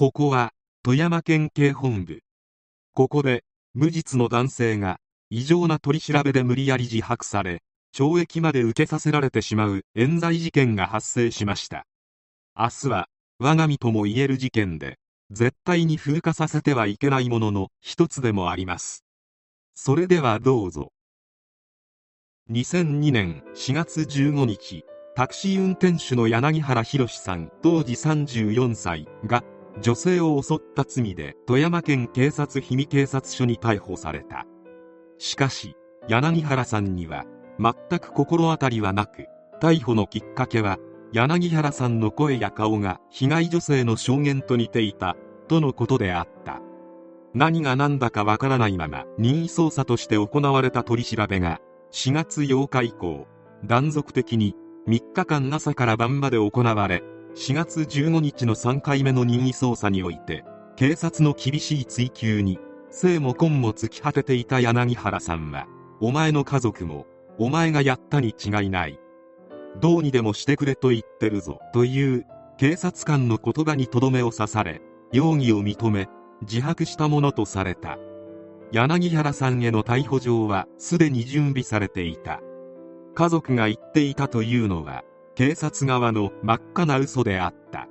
ここは富山県警本部。ここで無実の男性が異常な取り調べで無理やり自白され懲役まで受けさせられてしまう冤罪事件が発生しました。明日は我が身とも言える事件で絶対に風化させてはいけないものの一つでもあります。それではどうぞ。2002年4月15日タクシー運転手の柳原博さん当時34歳が女性を襲った罪で富山県警察氷見警察署に逮捕された。しかし柳原さんには全く心当たりはなく逮捕のきっかけは柳原さんの声や顔が被害女性の証言と似ていたとのことであった。何が何だかわからないまま任意捜査として行われた取り調べが4月8日以降断続的に3日間朝から晩まで行われ4月15日の3回目の任意捜査において警察の厳しい追及に生も根も尽き果てていた柳原さんはお前の家族もお前がやったに違いない。どうにでもしてくれと言ってるぞという警察官の言葉にとどめを刺され容疑を認め自白したものとされた。柳原さんへの逮捕状はすでに準備されていた。家族が言っていたというのは警察側の真っ赤な嘘であった。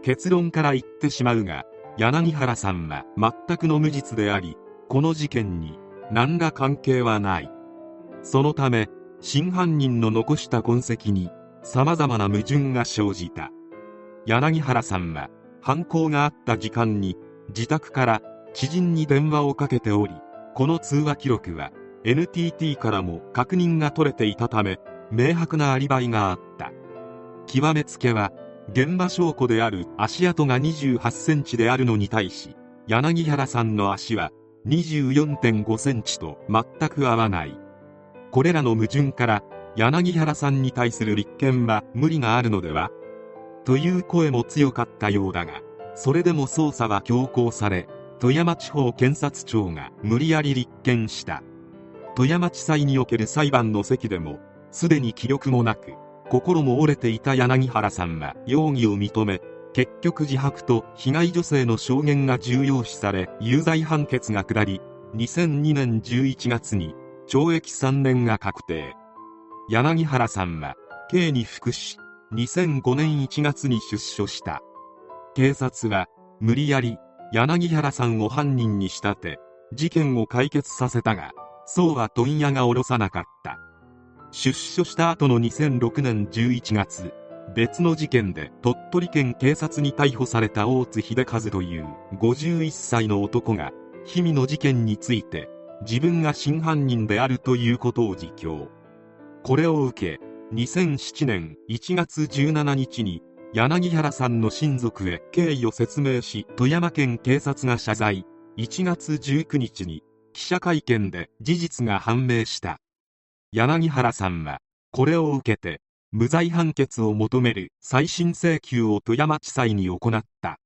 結論から言ってしまうが柳原さんは全くの無実でありこの事件に何ら関係はない。そのため真犯人の残した痕跡に様々な矛盾が生じた。柳原さんは犯行があった時間に自宅から知人に電話をかけておりこの通話記録は NTT からも確認が取れていたため明白なアリバイがあった。極めつけは現場証拠である。足跡が28センチであるのに対し柳原さんの足は24.5センチと全く合わない。これらの矛盾から柳原さんに対する立件は無理があるのでは？という声も強かったようだがそれでも捜査は強行され富山地方検察庁が無理やり立件した。富山地裁における裁判の席でもすでに気力もなく心も折れていた柳原さんは容疑を認め結局自白と被害女性の証言が重要視され有罪判決が下り2002年11月に懲役3年が確定。柳原さんは刑に服し2005年1月に出所した。警察は無理やり柳原さんを犯人に仕立て事件を解決させたがそうは問屋が下ろさなかった。出所した後の2006年11月別の事件で鳥取県警察に逮捕された大津秀和という51歳の男が氷見の事件について自分が真犯人であるということを自供。これを受け2007年1月17日に柳原さんの親族へ経緯を説明し富山県警察が謝罪。1月19日に記者会見で事実が判明した。柳原さんはこれを受けて無罪判決を求める再審請求を富山地裁に行った。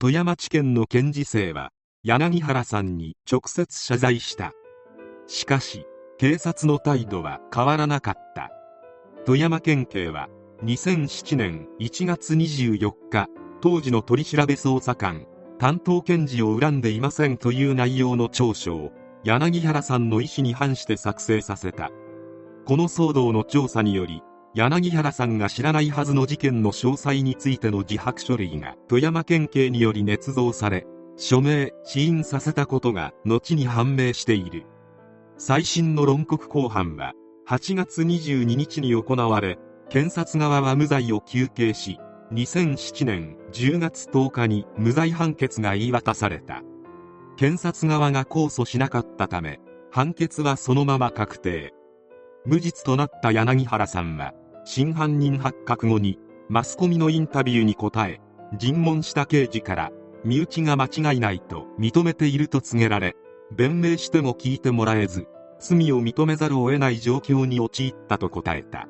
富山地検の検事正は柳原さんに直接謝罪した。しかし警察の態度は変わらなかった。富山県警は2007年1月24日当時の取調捜査官担当検事を恨んでいませんという内容の調書を柳原さんの意思に反して作成させた。この騒動の調査により柳原さんが知らないはずの事件の詳細についての自白書類が富山県警により捏造され署名死因させたことが後に判明している。最新の論告公判は8月22日に行われ検察側は無罪を求刑し2007年10月10日に無罪判決が言い渡された。検察側が控訴しなかったため判決はそのまま確定。無実となった柳原さんは真犯人発覚後にマスコミのインタビューに答え尋問した刑事から身内が間違いないと認めていると告げられ弁明しても聞いてもらえず罪を認めざるを得ない状況に陥ったと答えた。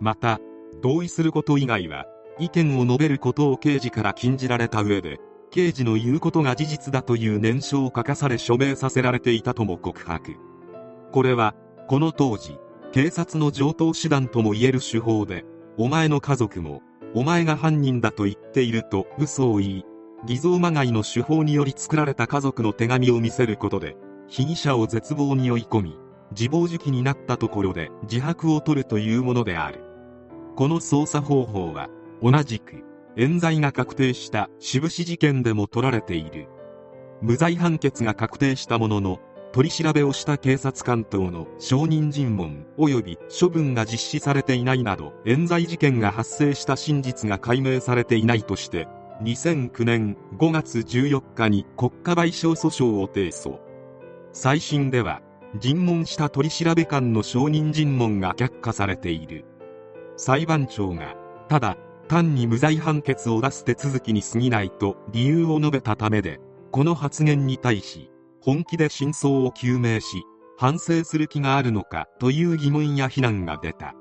また同意すること以外は意見を述べることを刑事から禁じられた上で刑事の言うことが事実だという念書を書かされ署名させられていたとも告白。これはこの当時警察の上等手段ともいえる手法でお前の家族もお前が犯人だと言っていると嘘を言い偽造まがいの手法により作られた家族の手紙を見せることで被疑者を絶望に追い込み自暴自棄になったところで自白を取るというものである。この捜査方法は同じく冤罪が確定した志布志事件でも取られている。無罪判決が確定したものの取り調べをした警察官等の証人尋問及び処分が実施されていないなど冤罪事件が発生した真実が解明されていないとして2009年5月14日に国家賠償訴訟を提訴。再審では尋問した取調官の証人尋問が却下されている。裁判長がただ単に無罪判決を出す手続きに過ぎないと理由を述べたためでこの発言に対し本気で真相を究明し反省する気があるのかという疑問や非難が出た。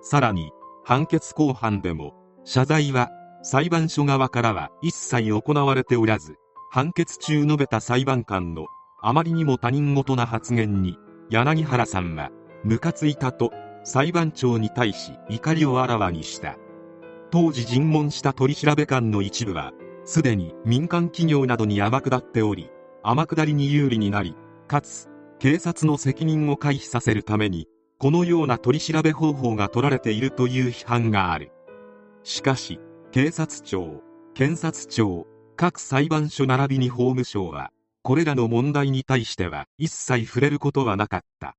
さらに判決公判でも謝罪は裁判所側からは一切行われておらず判決中述べた裁判官のあまりにも他人事な発言に柳原さんはムカついたと裁判長に対し怒りをあらわにした。当時尋問した取調官の一部はすでに民間企業などに天下っており天下りに有利になりかつ警察の責任を回避させるためにこのような取り調べ方法が取られているという批判がある。しかし警察庁検察庁各裁判所並びに法務省はこれらの問題に対しては一切触れることはなかった。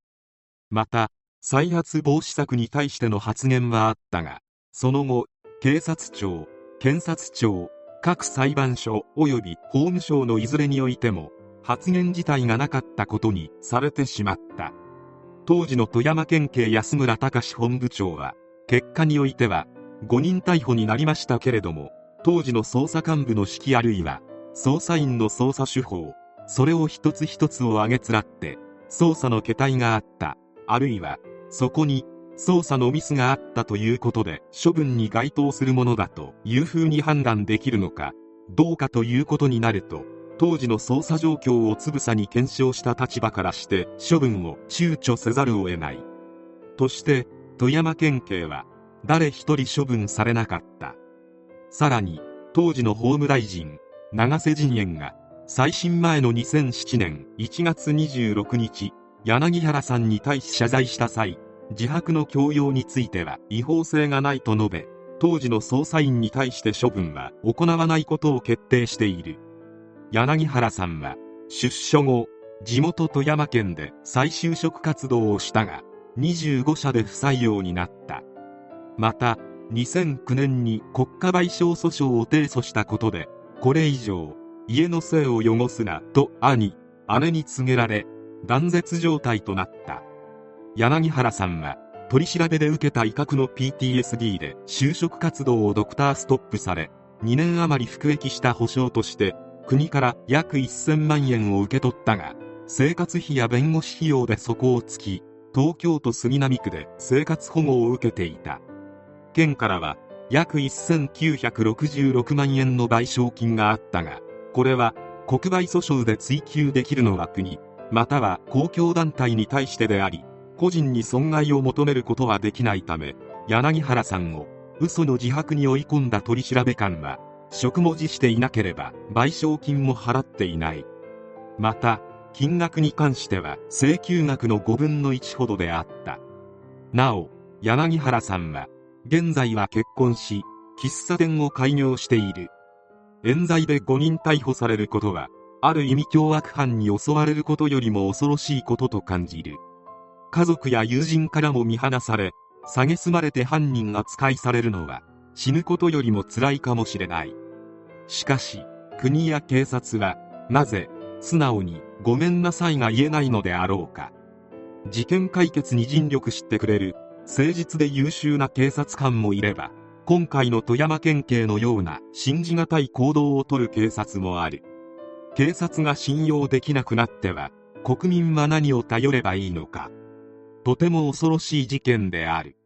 また再発防止策に対しての発言はあったがその後警察庁検察庁各裁判所及び法務省のいずれにおいても発言自体がなかったことにされてしまった。当時の富山県警安村隆本部長は結果においては5人逮捕になりましたけれども当時の捜査幹部の指揮あるいは捜査員の捜査手法それを一つ一つを挙げつらって捜査の形態があった。あるいはそこに捜査のミスがあったということで処分に該当するものだというふうに判断できるのかどうかということになると当時の捜査状況をつぶさに検証した立場からして処分を躊躇せざるを得ない。として富山県警は誰一人処分されなかった。さらに当時の法務大臣長瀬陣営が再審前の2007年1月26日柳原さんに対し謝罪した際自白の強要については違法性がないと述べ当時の捜査員に対して処分は行わないことを決定している。柳原さんは出所後地元富山県で再就職活動をしたが25社で不採用になった。また2009年に国家賠償訴訟を提訴したことでこれ以上家の姓を汚すなと兄姉に告げられ断絶状態となった。柳原さんは取り調べで受けた威嚇の PTSD で就職活動をドクターストップされ2年余り服役した保証として国から約1000万円を受け取ったが生活費や弁護士費用で底をつき東京都杉並区で生活保護を受けていた。県からは約1966万円の賠償金があったがこれは国賠訴訟で追及できるのは国または公共団体に対してであり個人に損害を求めることはできないため柳原さんを嘘の自白に追い込んだ取調官は職も辞していなければ賠償金も払っていない。また金額に関しては請求額の5分の1ほどであった。なお柳原さんは現在は結婚し喫茶店を開業している。冤罪で5人逮捕されることはある意味凶悪犯に襲われることよりも恐ろしいことと感じる。家族や友人からも見放され蔑まれて犯人扱いされるのは死ぬことよりも辛いかもしれない。しかし国や警察はなぜ素直にごめんなさいが言えないのであろうか。事件解決に尽力してくれる誠実で優秀な警察官もいれば今回の富山県警のような信じがたい行動をとる警察もある。警察が信用できなくなっては国民は何を頼ればいいのか。とても恐ろしい事件である。